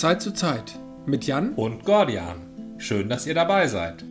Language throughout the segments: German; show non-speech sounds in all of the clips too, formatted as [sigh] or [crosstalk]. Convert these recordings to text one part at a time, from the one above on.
Zeit zu Zeit mit Jan und Gordian. Schön, dass ihr dabei seid.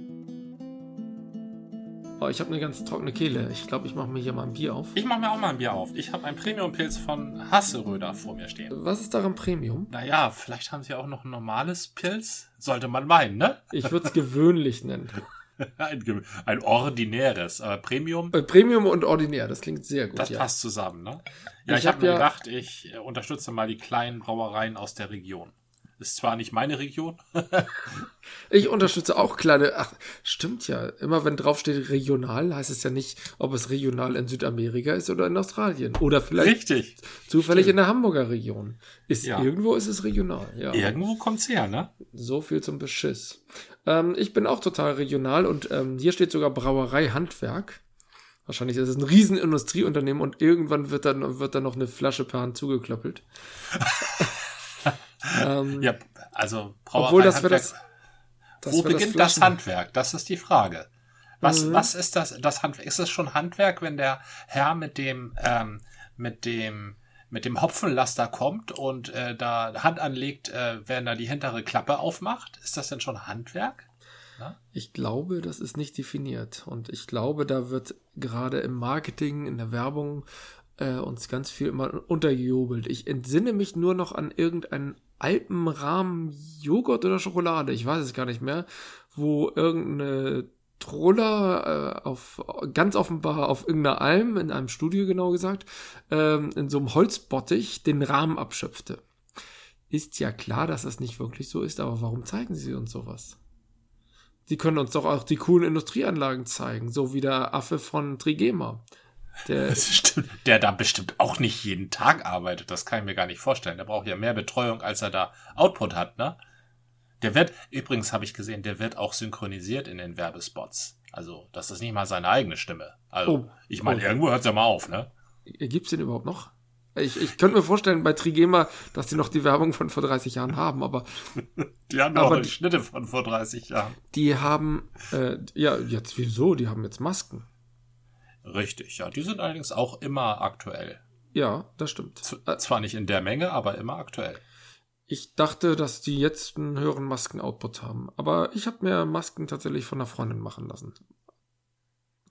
Oh, ich habe eine ganz trockene Kehle. Ich glaube, ich mache mir hier mal ein Bier auf. Ich mache mir auch mal ein Bier auf. Ich habe einen Premium-Pilz von Hasseröder vor mir stehen. Was ist daran Premium? Naja, vielleicht haben sie auch noch ein normales Pilz. Sollte man meinen, ne? Ich würde es gewöhnlich nennen. [laughs] ein, ein, ordinäres, aber Premium. Äh, Premium und ordinär, das klingt sehr gut. Das ja. passt zusammen, ne? Ja, ich, ich habe hab mir ja gedacht, ich unterstütze mal die kleinen Brauereien aus der Region. Ist zwar nicht meine Region. [laughs] ich unterstütze auch kleine. Ach, stimmt ja. Immer wenn draufsteht regional, heißt es ja nicht, ob es regional in Südamerika ist oder in Australien. Oder vielleicht Richtig. zufällig stimmt. in der Hamburger Region. Ist ja. irgendwo ist es regional. Ja. Irgendwo kommt's her, ne? So viel zum Beschiss. Ähm, ich bin auch total regional und ähm, hier steht sogar Brauerei Handwerk. Wahrscheinlich ist es ein riesen Industrieunternehmen und irgendwann wird dann, wird dann noch eine Flasche per Hand zugeklöppelt. [laughs] ähm, ja, also Brauerei obwohl das Handwerk. Das, das Wo beginnt das, das, Handwerk? Das ist die Frage. Was, mhm. was ist das, das Handwerk? Ist es schon Handwerk, wenn der Herr mit dem, ähm, mit dem, mit dem Hopfenlaster kommt und äh, da Hand anlegt, äh, wenn er die hintere Klappe aufmacht? Ist das denn schon Handwerk? Ich glaube, das ist nicht definiert. Und ich glaube, da wird gerade im Marketing, in der Werbung äh, uns ganz viel immer untergejubelt. Ich entsinne mich nur noch an irgendeinen Alpenrahmen Joghurt oder Schokolade, ich weiß es gar nicht mehr, wo irgendeine Troller äh, auf ganz offenbar auf irgendeiner Alm, in einem Studio genau gesagt, ähm, in so einem Holzbottich den Rahmen abschöpfte. Ist ja klar, dass das nicht wirklich so ist, aber warum zeigen sie uns sowas? Sie können uns doch auch die coolen Industrieanlagen zeigen, so wie der Affe von Trigema. Der, der da bestimmt auch nicht jeden Tag arbeitet. Das kann ich mir gar nicht vorstellen. Der braucht ja mehr Betreuung, als er da Output hat, ne? Der wird, übrigens habe ich gesehen, der wird auch synchronisiert in den Werbespots. Also, das ist nicht mal seine eigene Stimme. Also, oh, ich meine, oh. irgendwo hört es ja mal auf, ne? Gibt's den überhaupt noch? Ich, ich könnte mir vorstellen bei Trigema, dass die noch die Werbung von vor 30 Jahren haben, aber. [laughs] die haben aber die Schnitte von vor 30 Jahren. Die haben, äh, ja, jetzt wieso? Die haben jetzt Masken. Richtig, ja. Die sind allerdings auch immer aktuell. Ja, das stimmt. Z zwar nicht in der Menge, aber immer aktuell. Ich dachte, dass die jetzt einen höheren Masken-Output haben. Aber ich habe mir Masken tatsächlich von einer Freundin machen lassen.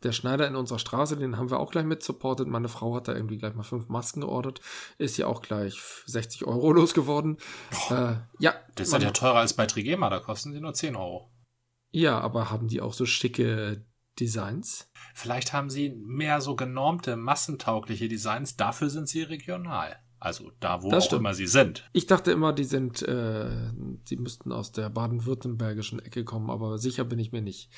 Der Schneider in unserer Straße, den haben wir auch gleich mit supportet. Meine Frau hat da irgendwie gleich mal fünf Masken geordert. Ist ja auch gleich 60 Euro [laughs] losgeworden. Äh, ja. Das ist ja teurer als bei Trigema, da kosten sie nur 10 Euro. Ja, aber haben die auch so schicke Designs? Vielleicht haben sie mehr so genormte, massentaugliche Designs. Dafür sind sie regional. Also da, wo das auch stimmt. immer sie sind. Ich dachte immer, die sind, äh, die müssten aus der baden-württembergischen Ecke kommen, aber sicher bin ich mir nicht.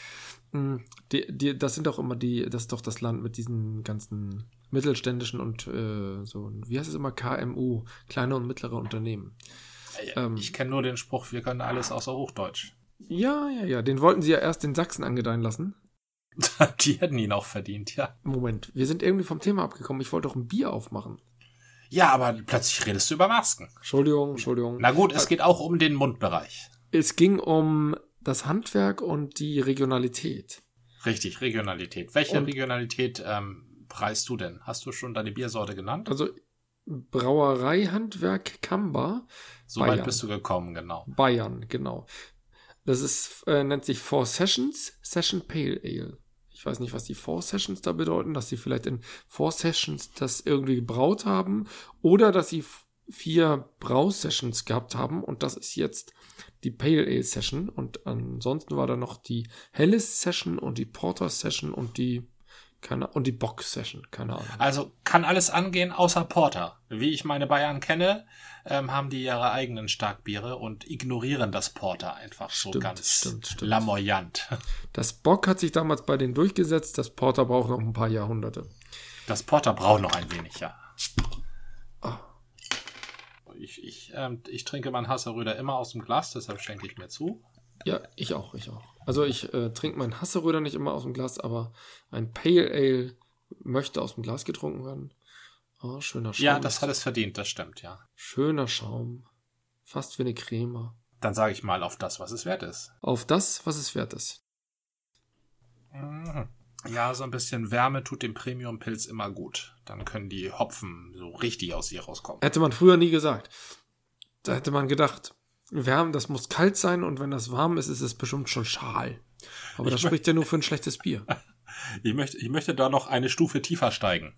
Hm, die, die, das sind doch immer die, das ist doch das Land mit diesen ganzen mittelständischen und äh, so, wie heißt es immer, KMU, kleine und mittlere Unternehmen. Ähm, ich kenne nur den Spruch, wir können alles außer Hochdeutsch. Ja, ja, ja, den wollten sie ja erst in Sachsen angedeihen lassen. [laughs] die hätten ihn auch verdient, ja. Moment, wir sind irgendwie vom Thema abgekommen. Ich wollte doch ein Bier aufmachen. Ja, aber plötzlich redest du über Masken. Entschuldigung, Entschuldigung. Na gut, es geht auch um den Mundbereich. Es ging um das Handwerk und die Regionalität. Richtig, Regionalität. Welche und Regionalität ähm, preist du denn? Hast du schon deine Biersorte genannt? Also Brauereihandwerk Kamba. So Bayern. weit bist du gekommen, genau. Bayern, genau. Das ist, äh, nennt sich Four Sessions Session Pale Ale. Ich weiß nicht, was die Four Sessions da bedeuten, dass sie vielleicht in Four Sessions das irgendwie gebraut haben oder dass sie vier Brausessions gehabt haben und das ist jetzt die Pale Ale Session und ansonsten war da noch die Helles Session und die Porter Session und die keine, und die Box-Session, keine Ahnung. Also kann alles angehen außer Porter. Wie ich meine Bayern kenne, ähm, haben die ihre eigenen Starkbiere und ignorieren das Porter einfach so stimmt, ganz stimmt, stimmt. lamoyant. Das Bock hat sich damals bei denen durchgesetzt, das Porter braucht noch ein paar Jahrhunderte. Das Porter braucht noch ein wenig, ja. Oh. Ich, ich, ähm, ich trinke meinen Hasseröder immer aus dem Glas, deshalb schenke ich mir zu. Ja, ich auch, ich auch. Also ich äh, trinke meinen Hasseröder nicht immer aus dem Glas, aber ein Pale Ale möchte aus dem Glas getrunken werden. Oh, schöner Schaum. Ja, das hat es verdient, das stimmt, ja. Schöner Schaum. Fast wie eine Creme. Dann sage ich mal auf das, was es wert ist. Auf das, was es wert ist. Mhm. Ja, so ein bisschen Wärme tut dem Premium-Pilz immer gut. Dann können die Hopfen so richtig aus ihr rauskommen. Hätte man früher nie gesagt. Da hätte man gedacht, Wärm, das muss kalt sein und wenn das warm ist, ist es bestimmt schon schal. Aber das spricht ja nur für ein schlechtes Bier. [laughs] Ich möchte, ich möchte da noch eine Stufe tiefer steigen.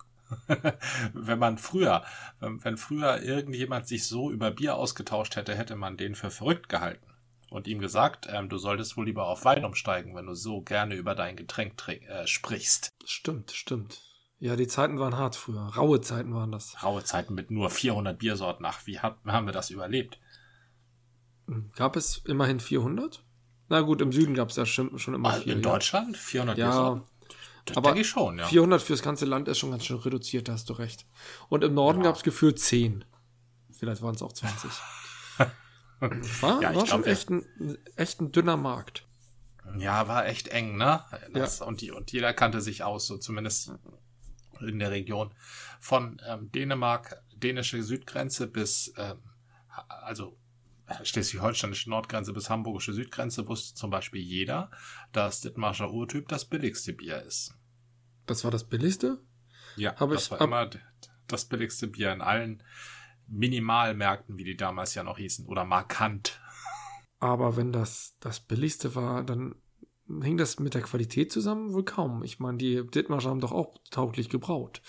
[laughs] wenn man früher, wenn, wenn früher irgendjemand sich so über Bier ausgetauscht hätte, hätte man den für verrückt gehalten und ihm gesagt, ähm, du solltest wohl lieber auf Wein umsteigen, wenn du so gerne über dein Getränk äh, sprichst. Stimmt, stimmt. Ja, die Zeiten waren hart früher. Raue Zeiten waren das. Raue Zeiten mit nur 400 Biersorten. Ach, wie hat, haben wir das überlebt? Gab es immerhin 400? Na gut, im Süden gab es ja schon, schon immer also viel. In ja. Deutschland? 400 ja, Biersorten? Das aber ich schon, ja. 400 fürs ganze Land ist schon ganz schön reduziert, da hast du recht. Und im Norden ja. gab es gefühlt 10. Vielleicht waren es auch 20. [laughs] war ja, war schon echt ein, echt ein dünner Markt. Ja, war echt eng, ne? Das, ja. und, die, und jeder kannte sich aus, so zumindest in der Region. Von ähm, Dänemark, dänische Südgrenze bis, ähm, also schleswig-holsteinische Nordgrenze bis hamburgische Südgrenze wusste zum Beispiel jeder, dass Dithmarscher Urtyp das billigste Bier ist. Das war das billigste? Ja, Hab das war immer das billigste Bier in allen Minimalmärkten, wie die damals ja noch hießen, oder markant. Aber wenn das das billigste war, dann hing das mit der Qualität zusammen? Wohl kaum. Ich meine, die Dithmarscher haben doch auch tauglich gebraut.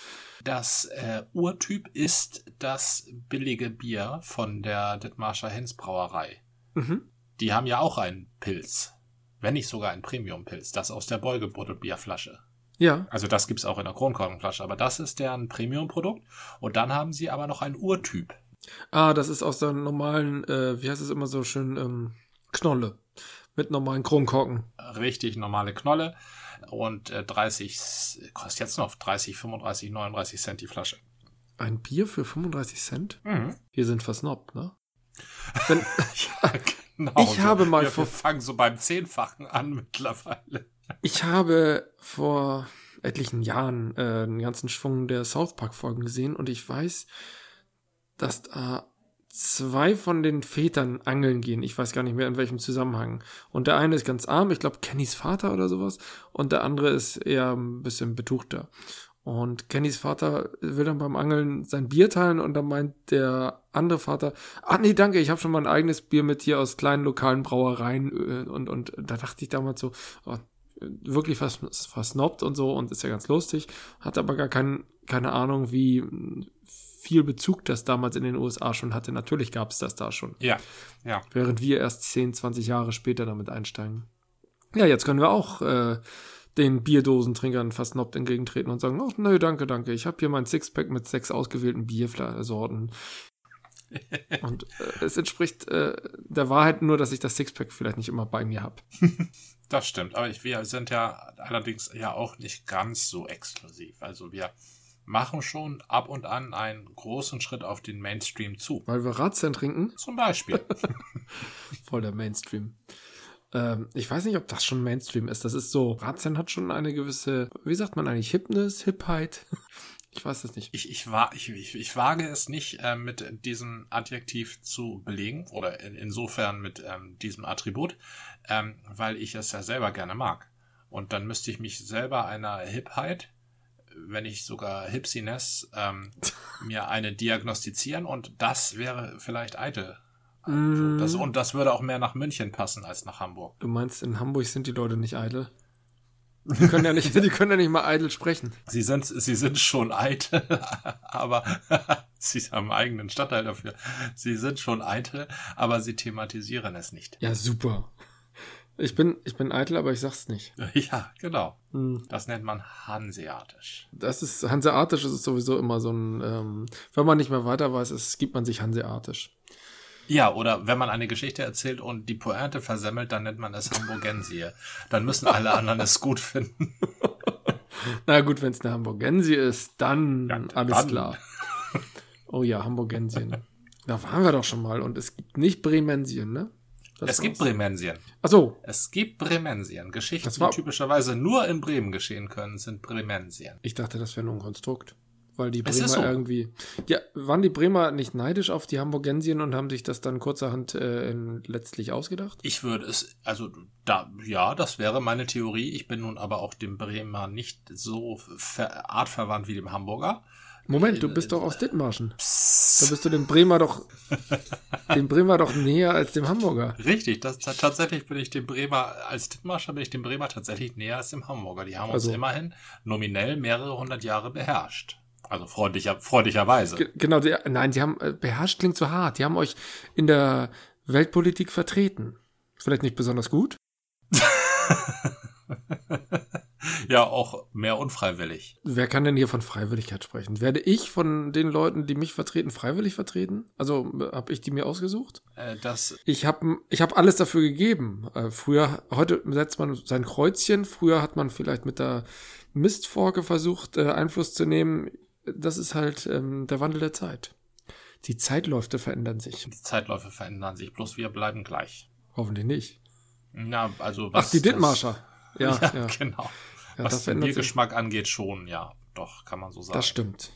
Das äh, Urtyp ist das billige Bier von der Dithmarscher Hens Brauerei. Mhm. Die haben ja auch einen Pilz. Wenn nicht sogar einen Premium-Pilz. Das aus der Beugebuddelbierflasche. Ja. Also das gibt's auch in der Kronkorkenflasche. Aber das ist deren Premium-Produkt. Und dann haben sie aber noch einen Urtyp. Ah, das ist aus der normalen, äh, wie heißt es immer so schön, ähm, Knolle mit normalen Kronkorken. Richtig normale Knolle und äh, 30, kostet jetzt noch 30, 35, 39 Cent die Flasche. Ein Bier für 35 Cent? Mhm. Wir sind versnobbt, ne? [laughs] Wenn, ja, genau. Ich habe mal wir, vor. Wir fangen so beim Zehnfachen an mittlerweile. Ich habe vor etlichen Jahren äh, einen ganzen Schwung der South Park Folgen gesehen und ich weiß, dass da zwei von den Vätern angeln gehen. Ich weiß gar nicht mehr in welchem Zusammenhang. Und der eine ist ganz arm, ich glaube Kennys Vater oder sowas. Und der andere ist eher ein bisschen betuchter. Und Kennys Vater will dann beim Angeln sein Bier teilen und dann meint der andere Vater, ah nee, danke, ich habe schon mal ein eigenes Bier mit hier aus kleinen lokalen Brauereien. Äh, und, und da dachte ich damals so, oh, wirklich fast versnobbt und so und ist ja ganz lustig, hat aber gar kein, keine Ahnung, wie viel Bezug das damals in den USA schon hatte. Natürlich gab es das da schon. Ja, ja. Während wir erst 10, 20 Jahre später damit einsteigen. Ja, jetzt können wir auch äh, den Bierdosentrinkern fast nobbt entgegentreten und sagen, oh, nö, danke, danke. Ich habe hier mein Sixpack mit sechs ausgewählten Biersorten. [laughs] und äh, es entspricht äh, der Wahrheit nur, dass ich das Sixpack vielleicht nicht immer bei mir habe. Das stimmt, aber ich, wir sind ja allerdings ja auch nicht ganz so exklusiv. Also wir machen schon ab und an einen großen Schritt auf den Mainstream zu. Weil wir Ratzen trinken? Zum Beispiel. [laughs] Voll der Mainstream. Ähm, ich weiß nicht, ob das schon Mainstream ist. Das ist so, Ratzen hat schon eine gewisse, wie sagt man eigentlich, Hipness, Hipheit. [laughs] Ich weiß es nicht. Ich, ich, ich, ich, ich wage es nicht, äh, mit diesem Adjektiv zu belegen oder in, insofern mit ähm, diesem Attribut, ähm, weil ich es ja selber gerne mag. Und dann müsste ich mich selber einer Hipheit wenn nicht sogar Hipsiness, ähm, mir eine diagnostizieren und das wäre vielleicht eitel. Mm. Das, und das würde auch mehr nach München passen als nach Hamburg. Du meinst, in Hamburg sind die Leute nicht eitel? Die können ja nicht, [laughs] die können ja nicht mal eitel sprechen. Sie sind, sie sind schon eitel, [laughs] aber [laughs] sie haben einen eigenen Stadtteil dafür. Sie sind schon eitel, aber sie thematisieren es nicht. Ja, super. Ich bin, ich bin eitel, aber ich sag's nicht. [laughs] Ja, genau. Hm. Das nennt man hanseatisch. Das ist, hanseatisch ist sowieso immer so ein, ähm, wenn man nicht mehr weiter weiß, es gibt man sich hanseatisch. Ja, oder wenn man eine Geschichte erzählt und die Pointe versemmelt, dann nennt man es Hamburgensie. dann müssen alle anderen es gut finden. [laughs] Na gut, wenn es eine Hamburgensie ist, dann ja, alles dann. klar. [laughs] Oh ja, Hamburgensien. Da waren wir doch schon mal und es gibt nicht Bremensien, ne? Es gibt Bremensien. Ach so. Es gibt Bremensien. Geschichten, die typischerweise nur in Bremen geschehen können, sind Bremensien. Ich dachte, das wäre nur ein Konstrukt. Weil die Bremer so. irgendwie. Ja, waren die Bremer nicht neidisch auf die Hamburgensien und haben sich das dann kurzerhand äh, letztlich ausgedacht? Ich würde es, also da, ja, das wäre meine Theorie. Ich bin nun aber auch dem Bremer nicht so artverwandt wie dem Hamburger. Moment, du bist doch aus Dithmarschen. Da bist du dem Bremer doch, [laughs] dem Bremer doch näher als dem Hamburger. Richtig, das, tatsächlich bin ich dem Bremer, als Dithmarscher bin ich dem Bremer tatsächlich näher als dem Hamburger. Die haben Also- uns immerhin nominell mehrere hundert Jahre beherrscht. Also freundlicher, freundlicherweise. Ge- Genau, die, nein, sie haben, äh, beherrscht klingt zu hart. Die haben euch in der Weltpolitik vertreten. Vielleicht nicht besonders gut. [laughs] Ja, auch mehr unfreiwillig. Wer kann denn hier von Freiwilligkeit sprechen? Werde ich von den Leuten, die mich vertreten, freiwillig vertreten? Also habe ich die mir ausgesucht? Äh, das, Ich habe ich hab alles dafür gegeben. Äh, früher, heute setzt man sein Kreuzchen. Früher hat man vielleicht mit der Mistforke versucht, äh, Einfluss zu nehmen. Das ist halt ähm, der Wandel der Zeit. Die Zeitläufe verändern sich. die Zeitläufe verändern sich, bloß wir bleiben gleich. Hoffentlich nicht. Na, also Ach, die Dithmarscher. Ja, [laughs] Ja, ja. genau. Ja, was den verändert sich. Biergeschmack angeht, schon, ja. Doch, kann man so sagen. Das stimmt.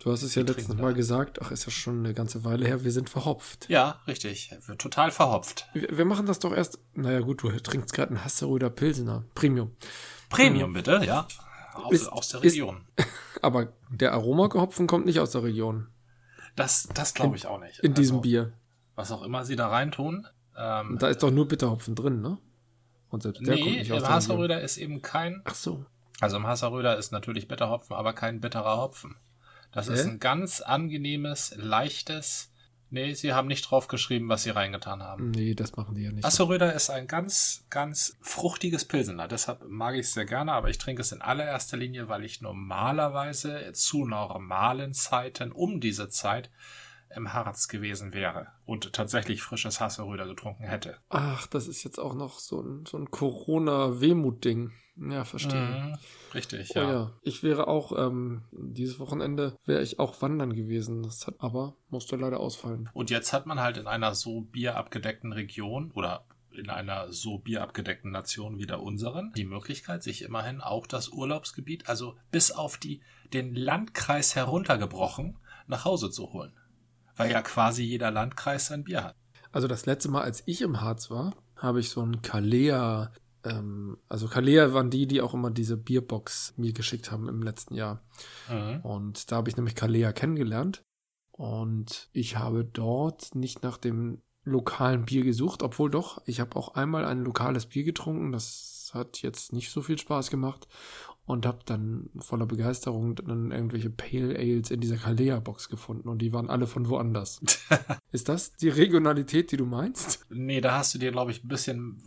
Du hast es ja letztens trinken mal da. gesagt. Ach, ist ja schon eine ganze Weile her. Wir sind verhopft. Ja, richtig. Wird total verhopft. Wir, wir machen das doch erst. Naja, gut, du trinkst gerade einen Hasseröder Pilsener. Premium. Premium bitte, ja. Aus, Ist- aus der ist- Region. [laughs] Aber der Aromahopfen kommt nicht aus der Region. Das, das glaube ich auch nicht. In diesem Also, Bier. Was auch immer sie da reintun. Ähm, Da ist doch nur Bitterhopfen drin, ne? Und selbst der kommt nee, nicht im aus. Hasseröder ist eben kein. Ach so. Also im Hasseröder ist natürlich Bitterhopfen, aber kein bitterer Hopfen. Das ist Hä? ein ganz angenehmes, leichtes. Nee, sie haben nicht draufgeschrieben, was sie reingetan haben. Nee, das machen die ja nicht. Asseröder ist ein ganz, ganz fruchtiges Pilsener. Deshalb mag ich es sehr gerne, aber ich trinke es in allererster Linie, weil ich normalerweise zu normalen Zeiten um diese Zeit im Harz gewesen wäre und tatsächlich frisches Hasseröder getrunken hätte. Ach, das ist jetzt auch noch so ein, so ein Corona-Wehmut-Ding. Ja, verstehe. Mhm, richtig, Oh ja. ja. Ich wäre auch, ähm, dieses Wochenende wäre ich auch wandern gewesen. Das hat aber, musste leider ausfallen. Und jetzt hat man halt in einer so bierabgedeckten Region oder in einer so bierabgedeckten Nation wie der unseren die Möglichkeit, sich immerhin auch das Urlaubsgebiet, also bis auf die, den Landkreis heruntergebrochen, nach Hause zu holen. Weil ja quasi jeder Landkreis sein Bier hat. Also das letzte Mal, als ich im Harz war, habe ich so ein Kalea, ähm, also Kalea waren die, die auch immer diese Bierbox mir geschickt haben im letzten Jahr. Mhm. Und da habe ich nämlich Kalea kennengelernt. Und ich habe dort nicht nach dem lokalen Bier gesucht, obwohl doch, ich habe auch einmal ein lokales Bier getrunken. Das hat jetzt nicht so viel Spaß gemacht. Und habe dann voller Begeisterung dann irgendwelche Pale Ales in dieser Kalea-Box gefunden. Und die waren alle von woanders. [laughs] Ist das die Regionalität, die du meinst? Nee, da hast du dir, glaube ich, ein bisschen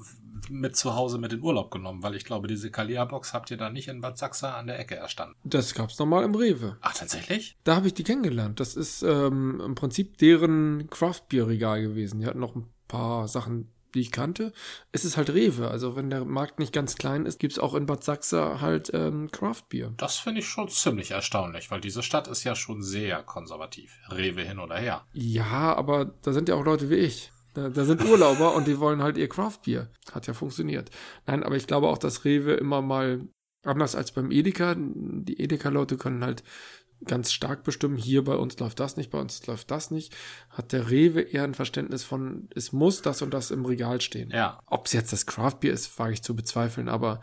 mit zu Hause mit in Urlaub genommen, weil ich glaube, diese Kalia-Box habt ihr da nicht in Bad Sachsa an der Ecke erstanden. Das gab's normal im Rewe. Ach, tatsächlich? Da habe ich die kennengelernt. Das ist ähm, im Prinzip deren Craft-Bier-Regal gewesen. Die hatten noch ein paar Sachen, die ich kannte. Es ist halt Rewe. Also wenn der Markt nicht ganz klein ist, gibt's auch in Bad Sachsa halt ähm, Craft-Bier. Das finde ich schon ziemlich erstaunlich, weil diese Stadt ist ja schon sehr konservativ. Rewe hin oder her. Ja, aber da sind ja auch Leute wie ich. Da, da sind Urlauber und die wollen halt ihr Craft-Bier. Hat ja funktioniert. Nein, aber ich glaube auch, dass Rewe immer mal, anders als beim Edeka, die Edeka-Leute können halt ganz stark bestimmen, hier bei uns läuft das nicht, bei uns läuft das nicht, hat der Rewe eher ein Verständnis von, es muss das und das im Regal stehen. Ja. Ob es jetzt das Craft-Bier ist, wage ich zu bezweifeln, aber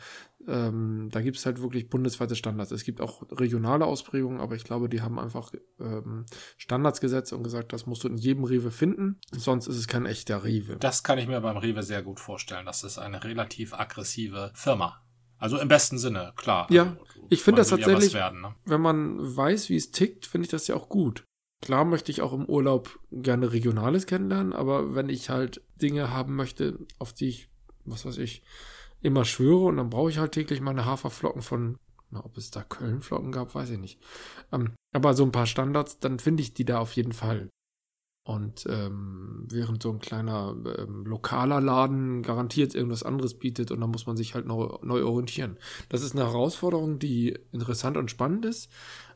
ähm, da gibt es halt wirklich bundesweite Standards. Es gibt auch regionale Ausprägungen, aber ich glaube, die haben einfach ähm, Standards gesetzt und gesagt, das musst du in jedem Rewe finden, sonst ist es kein echter Rewe. Das kann ich mir beim Rewe sehr gut vorstellen. Das ist eine relativ aggressive Firma. Also im besten Sinne, klar. Ja, Also, ich finde das ja tatsächlich- was werden, ne? Wenn man weiß, wie es tickt, finde ich das ja auch gut. Klar möchte ich auch im Urlaub gerne Regionales kennenlernen, aber wenn ich halt Dinge haben möchte, auf die ich, was weiß ich, immer schwöre und dann brauche ich halt täglich meine Haferflocken von, na, ob es da Kölnflocken gab, weiß ich nicht. Ähm, aber so ein paar Standards, dann finde ich die da auf jeden Fall. Und ähm, während so ein kleiner ähm, lokaler Laden garantiert irgendwas anderes bietet und dann muss man sich halt neu, neu orientieren. Das ist eine Herausforderung, die interessant und spannend ist,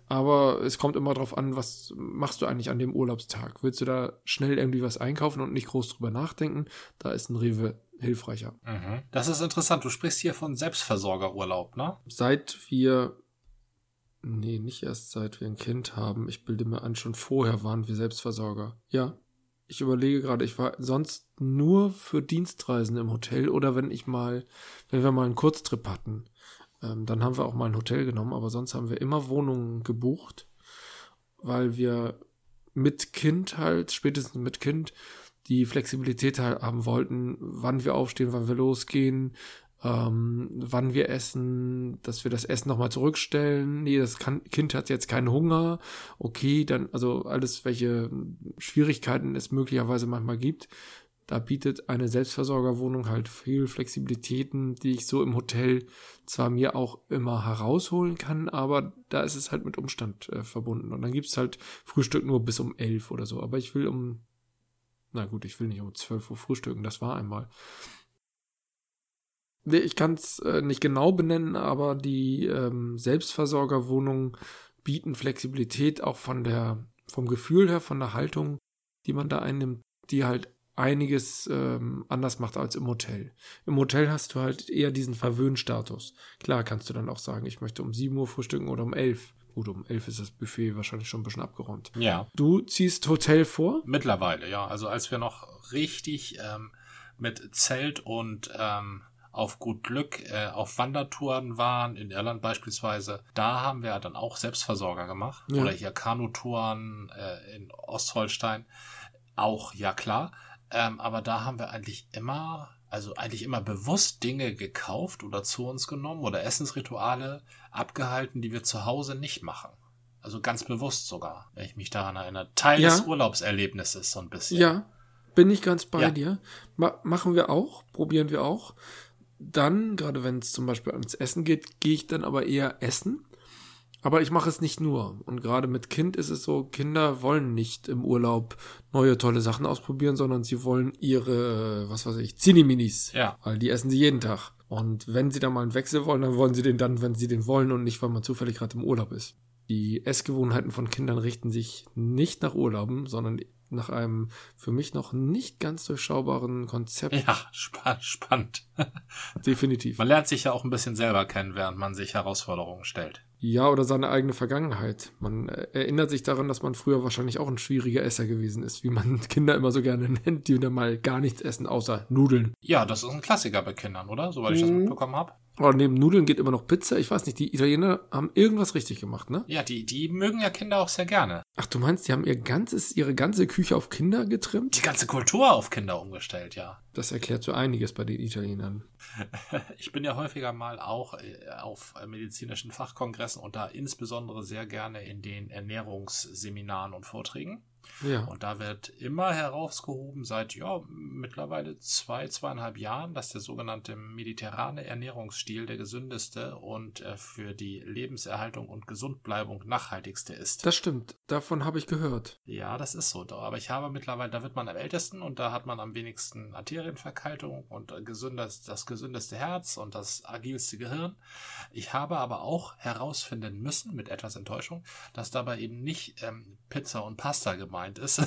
aber es kommt immer darauf an, was machst du eigentlich an dem Urlaubstag? Willst du da schnell irgendwie was einkaufen und nicht groß drüber nachdenken? Da ist ein Rewe hilfreicher. Mhm. Das ist interessant. Du sprichst hier von Selbstversorgerurlaub, ne? Seit wir, nee, nicht erst seit wir ein Kind haben, ich bilde mir an, schon vorher waren wir Selbstversorger. Ja, ich überlege gerade, ich war sonst nur für Dienstreisen im Hotel oder wenn ich mal, wenn wir mal einen Kurztrip hatten, ähm, dann haben wir auch mal ein Hotel genommen, aber sonst haben wir immer Wohnungen gebucht. weil wir mit Kind halt, spätestens mit Kind, die Flexibilität haben wollten, wann wir aufstehen, wann wir losgehen, ähm, wann wir essen, dass wir das Essen nochmal zurückstellen. Nee, das kann, Kind hat jetzt keinen Hunger. Okay, dann, also alles, welche Schwierigkeiten es möglicherweise manchmal gibt. Da bietet eine Selbstversorgerwohnung halt viel Flexibilitäten, die ich so im Hotel zwar mir auch immer herausholen kann, aber da ist es halt mit Umstand äh, verbunden. Und dann gibt's halt Frühstück nur bis um elf oder so. Aber ich will um, na gut, ich will nicht um zwölf Uhr frühstücken, das war einmal. Ich kann es äh, nicht genau benennen, aber die ähm, Selbstversorgerwohnungen bieten Flexibilität auch von der, vom Gefühl her, von der Haltung, die man da einnimmt, die halt einiges ähm, anders macht als im Hotel. Im Hotel hast du halt eher diesen Verwöhnstatus. Klar kannst du dann auch sagen, ich möchte um 7 Uhr frühstücken oder um 11. Gut, um 11 ist das Buffet wahrscheinlich schon ein bisschen abgeräumt. Ja. Du ziehst Hotel vor? Mittlerweile, ja. Also als wir noch richtig ähm, mit Zelt und ähm, auf gut Glück äh, auf Wandertouren waren, in Irland beispielsweise, da haben wir dann auch Selbstversorger gemacht. Ja. Oder hier Kanutouren äh, in Ostholstein. Auch, ja klar. Ähm, aber da haben wir eigentlich immer, also eigentlich immer bewusst Dinge gekauft oder zu uns genommen oder Essensrituale abgehalten, die wir zu Hause nicht machen. Also ganz bewusst sogar, wenn ich mich daran erinnere. Teil ja. des Urlaubserlebnisses so ein bisschen. Ja, bin ich ganz bei ja. dir. Ma machen wir auch, probieren wir auch. Dann, gerade wenn es zum Beispiel ans Essen geht, gehe ich dann aber eher essen. Aber ich mache es nicht nur. Und gerade mit Kind ist es so, Kinder wollen nicht im Urlaub neue tolle Sachen ausprobieren, sondern sie wollen ihre, was weiß ich, Zinni-Minis. Ja. Weil die essen sie jeden Tag. Und wenn sie da mal einen Wechsel wollen, dann wollen sie den dann, wenn sie den wollen und nicht, weil man zufällig gerade im Urlaub ist. Die Essgewohnheiten von Kindern richten sich nicht nach Urlauben, sondern nach einem für mich noch nicht ganz durchschaubaren Konzept. Ja, spa spannend. [laughs] Definitiv. Man lernt sich ja auch ein bisschen selber kennen, während man sich Herausforderungen stellt. Ja, oder seine eigene Vergangenheit. Man äh, erinnert sich daran, dass man früher wahrscheinlich auch ein schwieriger Esser gewesen ist, wie man [laughs] Kinder immer so gerne nennt, die dann mal gar nichts essen, außer Nudeln. Ja, das ist ein Klassiker bei Kindern, oder? Soweit ich das mhm. mitbekommen habe. Aber neben Nudeln geht immer noch Pizza. Ich weiß nicht, die Italiener haben irgendwas richtig gemacht, ne? Ja, die, die mögen ja Kinder auch sehr gerne. Ach, du meinst, die haben ihr ganzes, ihre ganze Küche auf Kinder getrimmt? Die ganze Kultur auf Kinder umgestellt, ja. Das erklärt so einiges bei den Italienern. [laughs] Ich bin ja häufiger mal auch äh, auf medizinischen Fachkongressen und da insbesondere sehr gerne in den Ernährungsseminaren und Vorträgen. Ja. Und da wird immer herausgehoben seit ja mittlerweile zwei, zweieinhalb Jahren, dass der sogenannte mediterrane Ernährungsstil der gesündeste und äh, für die Lebenserhaltung und Gesundbleibung nachhaltigste ist. Das stimmt. Davon habe ich gehört. Ja, das ist so. Aber ich habe mittlerweile, da wird man am ältesten und da hat man am wenigsten Arterienverkaltung und gesündest, das gesündeste Herz und das agilste Gehirn. Ich habe aber auch herausfinden müssen, mit etwas Enttäuschung, dass dabei eben nicht ähm, Pizza und Pasta gemeint ist. [laughs]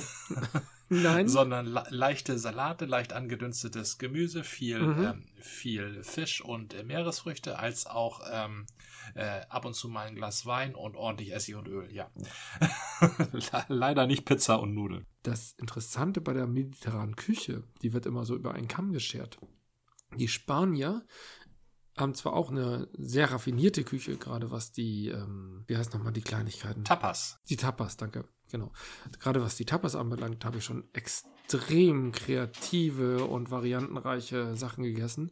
Nein. sondern le leichte Salate, leicht angedünstetes Gemüse, viel, mhm. ähm, viel Fisch und äh, Meeresfrüchte, als auch ähm, äh, ab und zu mal ein Glas Wein und ordentlich Essig und Öl, ja. [laughs] Leider nicht Pizza und Nudeln. Das Interessante bei der mediterranen Küche, die wird immer so über einen Kamm geschert. Die Spanier haben zwar auch eine sehr raffinierte Küche, gerade was die, ähm, wie heißt nochmal die Kleinigkeiten? Tapas. Die Tapas, danke. Genau. Gerade was die Tapas anbelangt, habe ich schon extrem kreative und variantenreiche Sachen gegessen.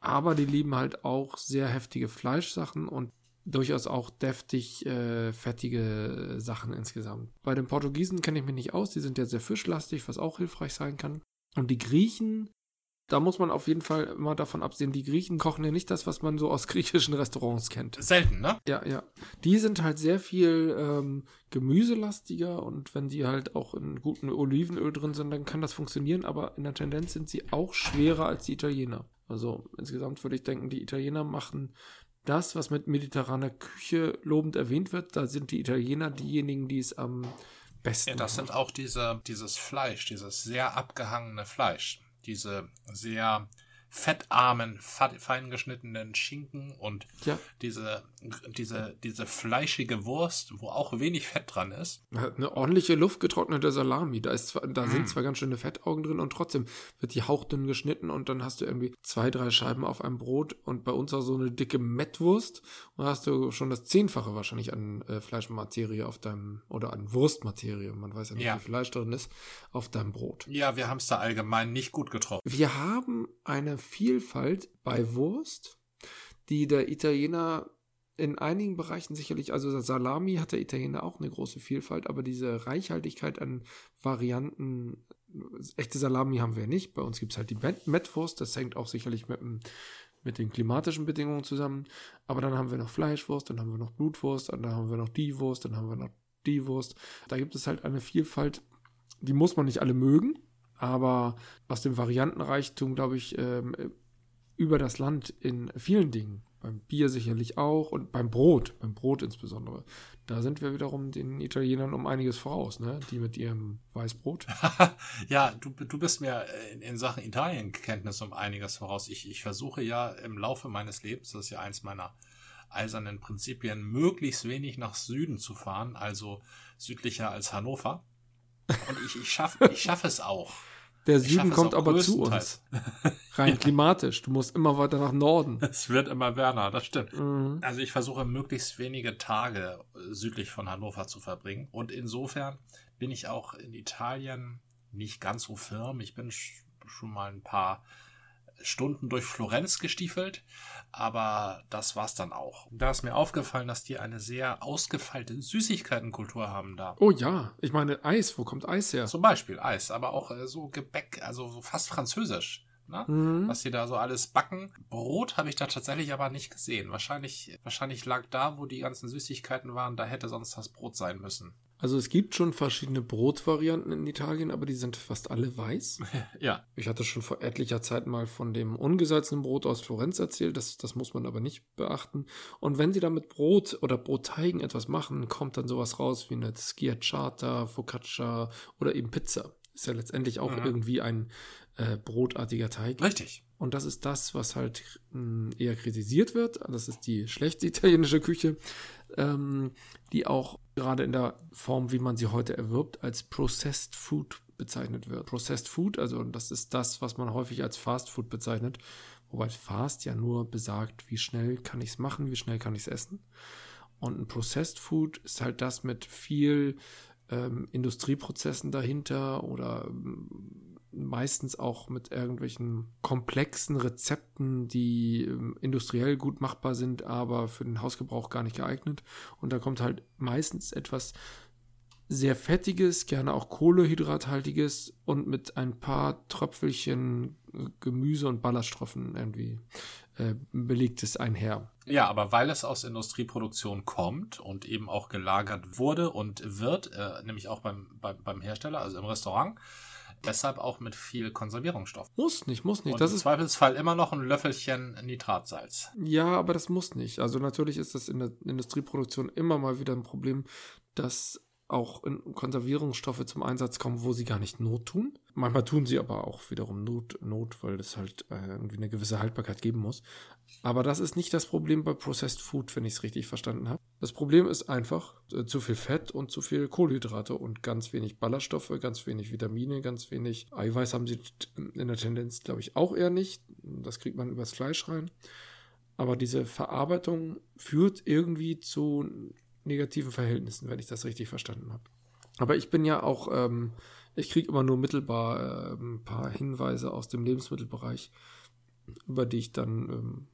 Aber die lieben halt auch sehr heftige Fleischsachen und durchaus auch deftig äh, fettige Sachen insgesamt. Bei den Portugiesen kenne ich mich nicht aus, die sind ja sehr fischlastig, was auch hilfreich sein kann. Und die Griechen da muss man auf jeden Fall immer davon absehen, die Griechen kochen ja nicht das, was man so aus [laughs] griechischen Restaurants kennt. Selten, ne? Ja, ja. Die sind halt sehr viel ähm, gemüselastiger und wenn die halt auch in gutem Olivenöl drin sind, dann kann das funktionieren, aber in der Tendenz sind sie auch schwerer als die Italiener. Also insgesamt würde ich denken, die Italiener machen das, was mit mediterraner Küche lobend erwähnt wird, da sind die Italiener diejenigen, die es am besten Ja, das machen. sind auch diese, dieses Fleisch, dieses sehr abgehangene Fleisch diese sehr fettarmen, fein geschnittenen Schinken und Ja. diese, diese, diese fleischige Wurst, wo auch wenig Fett dran ist. Eine ordentliche luftgetrocknete Salami. Da, ist zwar, da Mm. sind zwar ganz schöne Fettaugen drin und trotzdem wird die hauchdünn geschnitten und dann hast du irgendwie zwei, drei Scheiben auf einem Brot und bei uns auch so eine dicke Mettwurst und hast du schon das Zehnfache wahrscheinlich an äh, Fleischmaterie auf deinem, oder an Wurstmaterie, man weiß ja nicht, Ja. wie viel Fleisch drin ist, auf deinem Brot. Ja, wir haben es da allgemein nicht gut getroffen. Wir haben eine Vielfalt bei Wurst, die der Italiener in einigen Bereichen sicherlich, also Salami hat der Italiener auch eine große Vielfalt, aber diese Reichhaltigkeit an Varianten, echte Salami haben wir nicht. Bei uns gibt es halt die Met- Mettwurst, das hängt auch sicherlich mit, mit den klimatischen Bedingungen zusammen. Aber dann haben wir noch Fleischwurst, dann haben wir noch Blutwurst, dann haben wir noch die Wurst, dann haben wir noch die Wurst. Da gibt es halt eine Vielfalt, die muss man nicht alle mögen, aber aus dem Variantenreichtum, glaube ich, ähm, über das Land in vielen Dingen. Beim Bier sicherlich auch und beim Brot, beim Brot insbesondere. Da sind wir wiederum den Italienern um einiges voraus, ne? Die mit ihrem Weißbrot. [laughs] ja, du, du bist mir in, in Sachen Italienkenntnis um einiges voraus. Ich, ich versuche ja im Laufe meines Lebens, das ist ja eins meiner eisernen Prinzipien, möglichst wenig nach Süden zu fahren, also südlicher als Hannover. Und ich, ich schaffe ich schaff es auch. Der Ich Süden kommt aber zu uns. [laughs] Rein klimatisch. Du musst immer weiter nach Norden. Es wird immer wärmer, das stimmt. Mhm. Also ich versuche möglichst wenige Tage äh, südlich von Hannover zu verbringen. Und insofern bin ich auch in Italien nicht ganz so firm. Ich bin sch- schon mal ein paar Stunden durch Florenz gestiefelt, aber das war's dann auch. Da ist mir aufgefallen, dass die eine sehr ausgefeilte Süßigkeitenkultur haben da. Oh ja, ich meine Eis, wo kommt Eis her? Zum Beispiel Eis, aber auch äh, so Gebäck, also so fast französisch. Ne? Mhm. was sie da so alles backen. Brot habe ich da tatsächlich aber nicht gesehen. Wahrscheinlich, wahrscheinlich lag da, wo die ganzen Süßigkeiten waren, da hätte sonst das Brot sein müssen. Also es gibt schon verschiedene Brotvarianten in Italien, aber die sind fast alle weiß. [laughs] Ja, Ich hatte schon vor etlicher Zeit mal von dem ungesalzenen Brot aus Florenz erzählt, das, das muss man aber nicht beachten. Und wenn sie da mit Brot oder Brotteigen etwas machen, kommt dann sowas raus wie eine Schiacciata, Focaccia oder eben Pizza. Ist ja letztendlich auch Mhm. irgendwie ein äh, brotartiger Teig. richtig. Und das ist das, was halt mh, eher kritisiert wird. Das ist die schlechte italienische Küche, ähm, die auch gerade in der Form, wie man sie heute erwirbt, als Processed Food bezeichnet wird. Processed Food, also das ist das, was man häufig als Fast Food bezeichnet. Wobei Fast ja nur besagt, wie schnell kann ich es machen, wie schnell kann ich es essen. Und ein Processed Food ist halt das mit viel ähm, Industrieprozessen dahinter oder ähm, meistens auch mit irgendwelchen komplexen Rezepten, die ähm, industriell gut machbar sind, aber für den Hausgebrauch gar nicht geeignet. Und da kommt halt meistens etwas sehr fettiges, gerne auch kohlehydrathaltiges und mit ein paar Tröpfelchen äh, Gemüse und Ballaststoffen irgendwie äh, belegtes einher. Ja, aber weil es aus Industrieproduktion kommt und eben auch gelagert wurde und wird, äh, nämlich auch beim, beim, beim Hersteller, also im Restaurant, deshalb auch mit viel Konservierungsstoff. Muss nicht, muss nicht. Und das im ist Zweifelsfall immer noch ein Löffelchen Nitratsalz. Ja, aber das muss nicht. Also natürlich ist das in der Industrieproduktion immer mal wieder ein Problem, dass auch in Konservierungsstoffe zum Einsatz kommen, wo sie gar nicht Not tun. Manchmal tun sie aber auch wiederum Not, Not weil es halt äh, irgendwie eine gewisse Haltbarkeit geben muss. Aber das ist nicht das Problem bei Processed Food, wenn ich es richtig verstanden habe. Das Problem ist einfach äh, zu viel Fett und zu viel Kohlenhydrate und ganz wenig Ballaststoffe, ganz wenig Vitamine, ganz wenig Eiweiß haben sie in der Tendenz, glaube ich, auch eher nicht. Das kriegt man übers Fleisch rein. Aber diese Verarbeitung führt irgendwie zu negativen Verhältnissen, wenn ich das richtig verstanden habe. Aber ich bin ja auch, ähm, ich kriege immer nur mittelbar äh, ein paar Hinweise aus dem Lebensmittelbereich, über die ich dann ähm,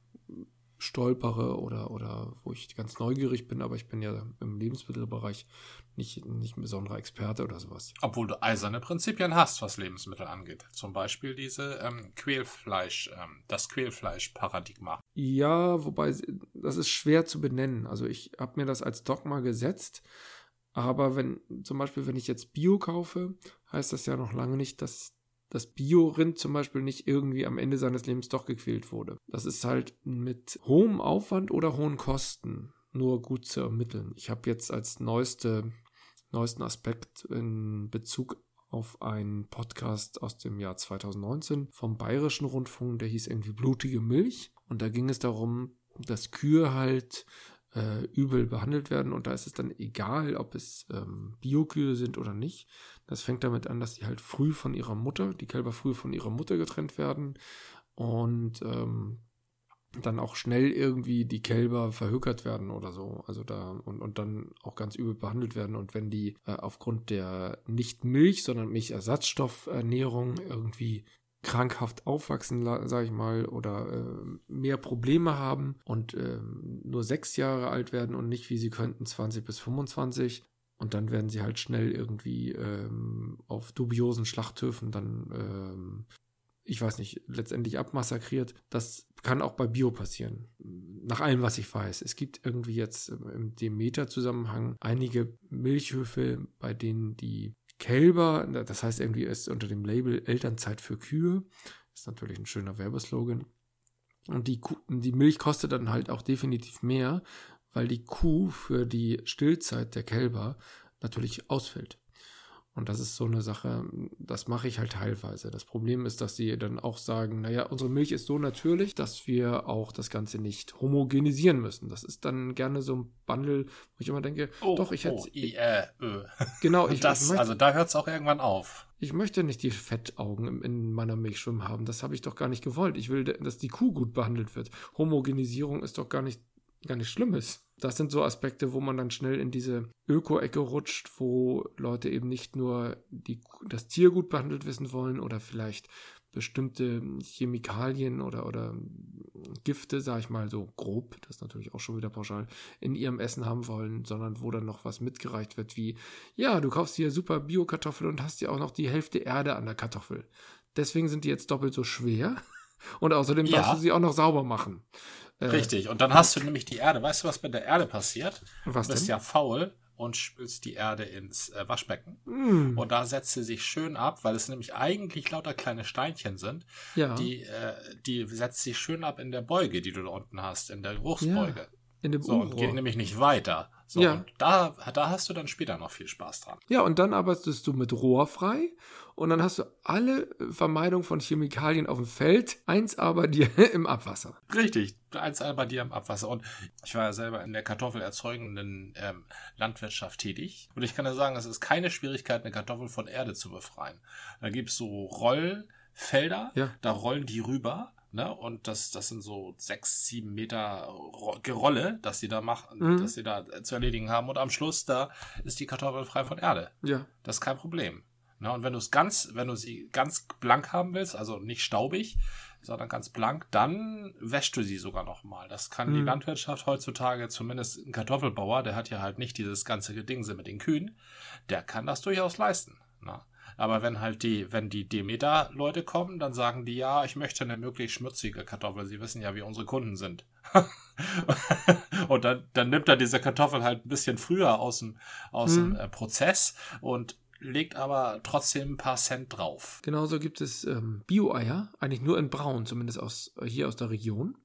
stolpere oder, oder wo ich ganz neugierig bin, aber ich bin ja im Lebensmittelbereich nicht, nicht ein besonderer Experte oder sowas. Obwohl du eiserne Prinzipien hast, was Lebensmittel angeht. Zum Beispiel diese ähm, Quälfleisch, ähm, das Quälfleisch-Paradigma. Ja, wobei das ist schwer zu benennen. Also ich habe mir das als Dogma gesetzt, aber wenn zum Beispiel, wenn ich jetzt Bio kaufe, heißt das ja noch lange nicht, dass das Bio-Rind zum Beispiel nicht irgendwie am Ende seines Lebens doch gequält wurde. Das ist halt mit hohem Aufwand oder hohen Kosten nur gut zu ermitteln. Ich habe jetzt als neueste, neuesten Aspekt in Bezug auf einen Podcast aus dem Jahr 2019 vom Bayerischen Rundfunk, der hieß irgendwie Blutige Milch. Und da ging es darum, dass Kühe halt äh, übel behandelt werden und da ist es dann egal, ob es ähm, Biokühe sind oder nicht. Das fängt damit an, dass die halt früh von ihrer Mutter, die Kälber früh von ihrer Mutter getrennt werden und ähm, dann auch schnell irgendwie die Kälber verhökert werden oder so. Also da und, und dann auch ganz übel behandelt werden. Und wenn die äh, aufgrund der nicht Milch, sondern Milchersatzstoffernährung irgendwie krankhaft aufwachsen, sage ich mal, oder äh, mehr Probleme haben und äh, nur sechs Jahre alt werden und nicht, wie sie könnten, 20 bis 25. Und dann werden sie halt schnell irgendwie ähm, auf dubiosen Schlachthöfen dann ähm, ich weiß nicht, letztendlich abmassakriert. Das kann auch bei Bio passieren. Nach allem, was ich weiß. Es gibt irgendwie jetzt im Demeter-Zusammenhang einige Milchhöfe, bei denen die Kälber, das heißt irgendwie ist unter dem Label Elternzeit für Kühe, ist natürlich ein schöner Werbeslogan. Und die, die Milch kostet dann halt auch definitiv mehr, weil die Kuh für die Stillzeit der Kälber natürlich ausfällt. Und das ist so eine Sache, das mache ich halt teilweise. Das Problem ist, dass sie dann auch sagen, naja, unsere Milch ist so natürlich, dass wir auch das Ganze nicht homogenisieren müssen. Das ist dann gerne so ein Bundle, wo ich immer denke, oh, doch, ich hätte... Oh, I, äh, ö. [laughs] Genau, ich, das, möchte, Also da hört es auch irgendwann auf. Ich möchte nicht die Fettaugen in meiner Milch schwimmen haben. Das habe ich doch gar nicht gewollt. Ich will, dass die Kuh gut behandelt wird. Homogenisierung ist doch gar nicht, gar nicht Schlimmes das sind so Aspekte, wo man dann schnell in diese Öko-Ecke rutscht, wo Leute eben nicht nur die, das Tier gut behandelt wissen wollen oder vielleicht bestimmte Chemikalien oder, oder Gifte, sag ich mal so grob, das ist natürlich auch schon wieder pauschal, in ihrem Essen haben wollen, sondern wo dann noch was mitgereicht wird, wie, ja, du kaufst hier super Bio-Kartoffel und hast ja auch noch die Hälfte Erde an der Kartoffel. Deswegen sind die jetzt doppelt so schwer [laughs] und außerdem ja. darfst du sie auch noch sauber machen. Äh, Richtig. Und dann hast du nämlich die Erde. Weißt du, was mit der Erde passiert? Was du bist denn? ja faul und spülst die Erde ins äh, Waschbecken. Mm. Und da setzt sie sich schön ab, weil es nämlich eigentlich lauter kleine Steinchen sind. Ja. Die, äh, die setzt sich schön ab in der Beuge, die du da unten hast, in der Geruchsbeuge. Ja. In dem so, und geht nämlich nicht weiter. So, ja. und da, da hast du dann später noch viel Spaß dran. Ja, und dann arbeitest du mit Rohr frei und dann hast du alle Vermeidung von Chemikalien auf dem Feld, eins aber dir [laughs] im Abwasser. Richtig, eins aber dir im Abwasser. Und ich war ja selber in der kartoffelerzeugenden ähm, Landwirtschaft tätig. Und ich kann ja sagen, es ist keine Schwierigkeit, eine Kartoffel von Erde zu befreien. Da gibt es so Rollfelder, ja. da rollen die rüber Ne? Und das, das sind so sechs, sieben Meter Gerolle, dass sie da machen, mhm. dass sie da zu erledigen haben. Und am Schluss, da ist die Kartoffel frei von Erde. Ja. Das ist kein Problem. Ne? Und wenn du es ganz, wenn du sie ganz blank haben willst, also nicht staubig, sondern ganz blank, dann wäschst du sie sogar nochmal. Das kann mhm. die Landwirtschaft heutzutage, zumindest ein Kartoffelbauer, der hat ja halt nicht dieses ganze Gedingse mit den Kühen, der kann das durchaus leisten. Ne? Aber wenn halt die, wenn die Demeter-Leute kommen, dann sagen die, ja, ich möchte eine möglichst schmutzige Kartoffel. Sie wissen ja, wie unsere Kunden sind. [laughs] und dann, dann nimmt er diese Kartoffel halt ein bisschen früher aus dem, aus hm. dem äh, Prozess und legt aber trotzdem ein paar Cent drauf. Genauso gibt es ähm, Bio-Eier, eigentlich nur in Braun, zumindest aus, hier aus der Region.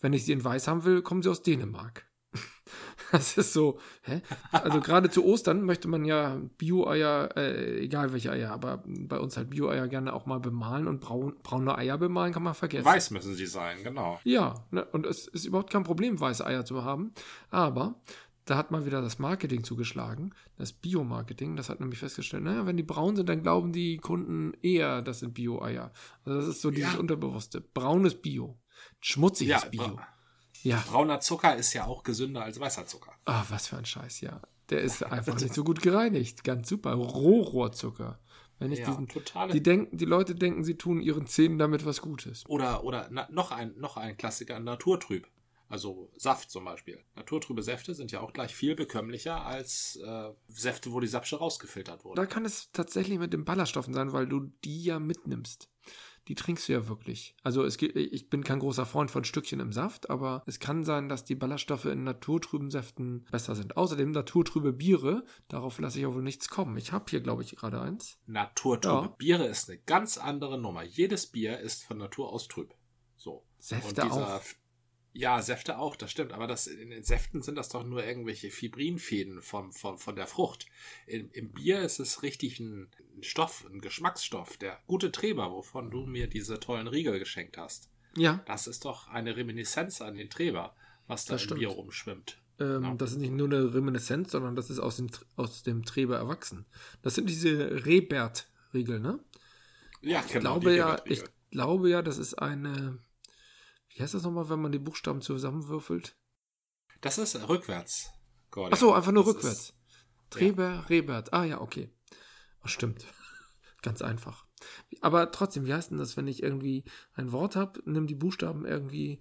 Wenn ich sie in Weiß haben will, kommen sie aus Dänemark. [laughs] Das ist so, hä? Also gerade zu Ostern möchte man ja Bio-Eier, äh, egal welche Eier, aber bei uns halt Bio-Eier gerne auch mal bemalen und braun, braune Eier bemalen kann man vergessen. Weiß müssen sie sein, genau. Ja, ne, und es ist überhaupt kein Problem, weiße Eier zu haben. Aber da hat mal wieder das Marketing zugeschlagen, das Bio-Marketing. Das hat nämlich festgestellt, naja, wenn die braun sind, dann glauben die Kunden eher, das sind Bio-Eier. Also das ist so dieses ja. Unterbewusste. Braunes Bio. Schmutziges ja, Bio. Ja. Brauner Zucker ist ja auch gesünder als weißer Zucker. Ah, was für ein Scheiß, ja. Der ist einfach nicht so gut gereinigt. Ganz super. Rohrohrzucker. Wenn ich ja, diesen, totale. Die, denken, die Leute denken, sie tun ihren Zähnen damit was Gutes. Oder, oder na, noch, ein, noch ein Klassiker, Naturtrüb. Also Saft zum Beispiel. Naturtrübe Säfte sind ja auch gleich viel bekömmlicher als äh, Säfte, wo die Sapsche rausgefiltert wurde. Da kann es tatsächlich mit den Ballaststoffen sein, weil du die ja mitnimmst die trinkst du ja wirklich. Also es geht, ich bin kein großer Freund von Stückchen im Saft, aber es kann sein, dass die Ballaststoffe in naturtrüben Säften besser sind. Außerdem naturtrübe Biere, darauf lasse ich auch wohl nichts kommen. Ich habe hier, glaube ich, gerade eins. Naturtrübe ja. Biere ist eine ganz andere Nummer. Jedes Bier ist von Natur aus trüb. So. Säfte auch. Ja, Säfte auch, das stimmt. Aber das, in den Säften sind das doch nur irgendwelche Fibrinfäden vom, vom, von der Frucht. Im, Im Bier ist es richtig ein Stoff, ein Geschmacksstoff, der gute Treber, wovon du mir diese tollen Riegel geschenkt hast. Ja. Das ist doch eine Reminiszenz an den Treber, was da Das im stimmt. Bier rumschwimmt. Ähm, Ja. Das ist nicht nur eine Reminiszenz, sondern das ist aus dem, aus dem Treber erwachsen. Das sind diese Rebert-Riegel, ne? Ja, Ich glaube ja, ich glaube ja, das ist eine. Wie heißt das nochmal, wenn man die Buchstaben zusammenwürfelt? Das ist rückwärts. Gordian. Ach so, einfach nur Das rückwärts. Ist, Treber, Rebert. Ah ja, okay. Ach, stimmt. [laughs] Ganz einfach. Aber trotzdem, wie heißt denn das, wenn ich irgendwie ein Wort habe, nimm die Buchstaben irgendwie,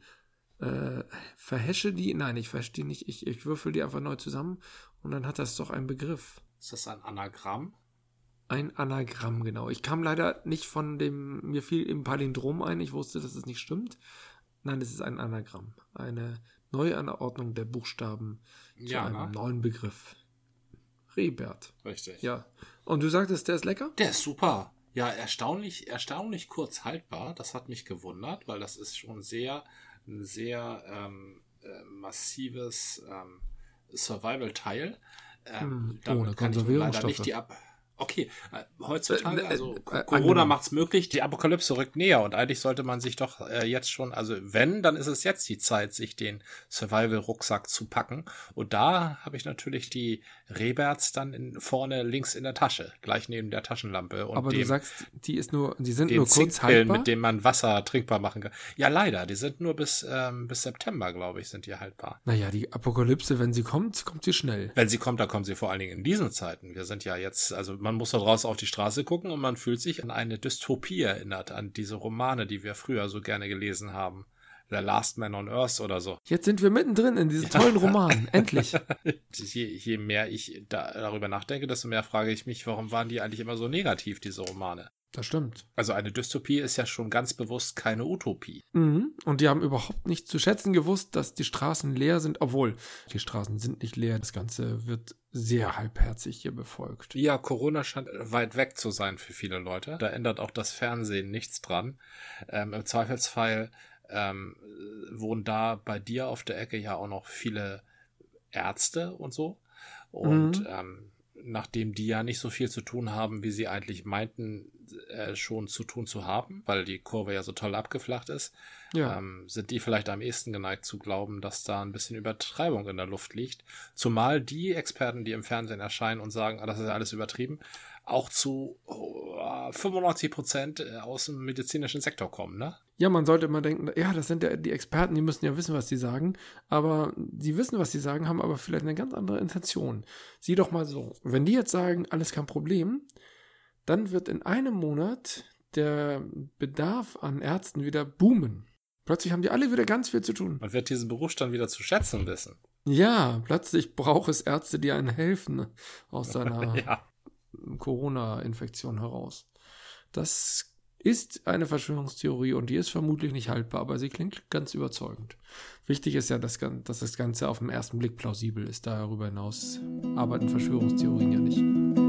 äh, verhäsche die? Nein, ich verhäsche die nicht. Ich, ich würfel die einfach neu zusammen und dann hat das doch einen Begriff. ist das ein Anagramm? Ein Anagramm, genau. Ich kam leider nicht von dem, mir fiel im Palindrom ein, ich wusste, dass es nicht stimmt. Nein, es ist ein Anagramm. Eine Neuanordnung der Buchstaben zu Ja, einem ne? neuen Begriff. Rebert. Richtig. Ja. Und du sagtest, der ist lecker? Der ist super. Ja, erstaunlich, erstaunlich kurz haltbar. Das hat mich gewundert, weil das ist schon sehr, ein sehr ähm, äh, massives ähm, Survival-Teil. Ähm, Hm, damit ohne kann ich leider nicht die Ab Okay, äh, heutzutage, Äh, äh, also äh, Corona angenommen. macht's möglich, die Apokalypse rückt näher und eigentlich sollte man sich doch äh, jetzt schon, also wenn, dann ist es jetzt die Zeit, sich den Survival-Rucksack zu packen. Und da habe ich natürlich die Reberts dann in, vorne links in der Tasche, gleich neben der Taschenlampe und Aber dem, du sagst, die ist nur, die sind nur kurz haltbar. mit dem man Wasser trinkbar machen kann. Ja, leider, die sind nur bis, ähm, bis September, glaube ich, sind die haltbar. naja, die Apokalypse, wenn sie kommt, kommt sie schnell. Wenn sie kommt, dann kommt sie vor allen Dingen in diesen Zeiten. Wir sind ja jetzt, also man muss da draußen auf die Straße gucken und man fühlt sich an eine Dystopie erinnert, an diese Romane, die wir früher so gerne gelesen haben. The Last Man on Earth oder so. Jetzt sind wir mittendrin in diesem tollen Roman. [laughs] Endlich. Je, je mehr ich da, darüber nachdenke, desto mehr frage ich mich, warum waren die eigentlich immer so negativ, diese Romane? Das stimmt. Also eine Dystopie ist ja schon ganz bewusst keine Utopie. Mhm. Und die haben überhaupt nicht zu schätzen gewusst, dass die Straßen leer sind, obwohl die Straßen sind nicht leer. Das Ganze wird sehr halbherzig hier befolgt. Ja, Corona scheint weit weg zu sein für viele Leute. Da ändert auch das Fernsehen nichts dran. Ähm, Im Zweifelsfall ähm, wohnen da bei dir auf der Ecke ja auch noch viele Ärzte und so. Und Mhm. ähm, nachdem die ja nicht so viel zu tun haben, wie sie eigentlich meinten, äh, schon zu tun zu haben, weil die Kurve ja so toll abgeflacht ist, Ja. ähm, sind die vielleicht am ehesten geneigt zu glauben, dass da ein bisschen Übertreibung in der Luft liegt. Zumal die Experten, die im Fernsehen erscheinen und sagen, ah, das ist ja alles übertrieben, auch zu oh, 95 Prozent äh, aus dem medizinischen Sektor kommen, ne? Ja, man sollte immer denken, ja, das sind ja die Experten, die müssen ja wissen, was sie sagen. Aber die wissen, was sie sagen, haben aber vielleicht eine ganz andere Intention. Sieh doch mal so, wenn die jetzt sagen, alles kein Problem, dann wird in einem Monat der Bedarf an Ärzten wieder boomen. Plötzlich haben die alle wieder ganz viel zu tun. Man wird diesen Beruf dann wieder zu schätzen wissen. Ja, plötzlich braucht es Ärzte, die einen helfen aus [laughs] seiner Ja. Corona-Infektion heraus. Das ist eine Verschwörungstheorie und die ist vermutlich nicht haltbar, aber sie klingt ganz überzeugend. Wichtig ist ja, dass, dass das Ganze auf den ersten Blick plausibel ist. Darüber hinaus arbeiten Verschwörungstheorien ja nicht.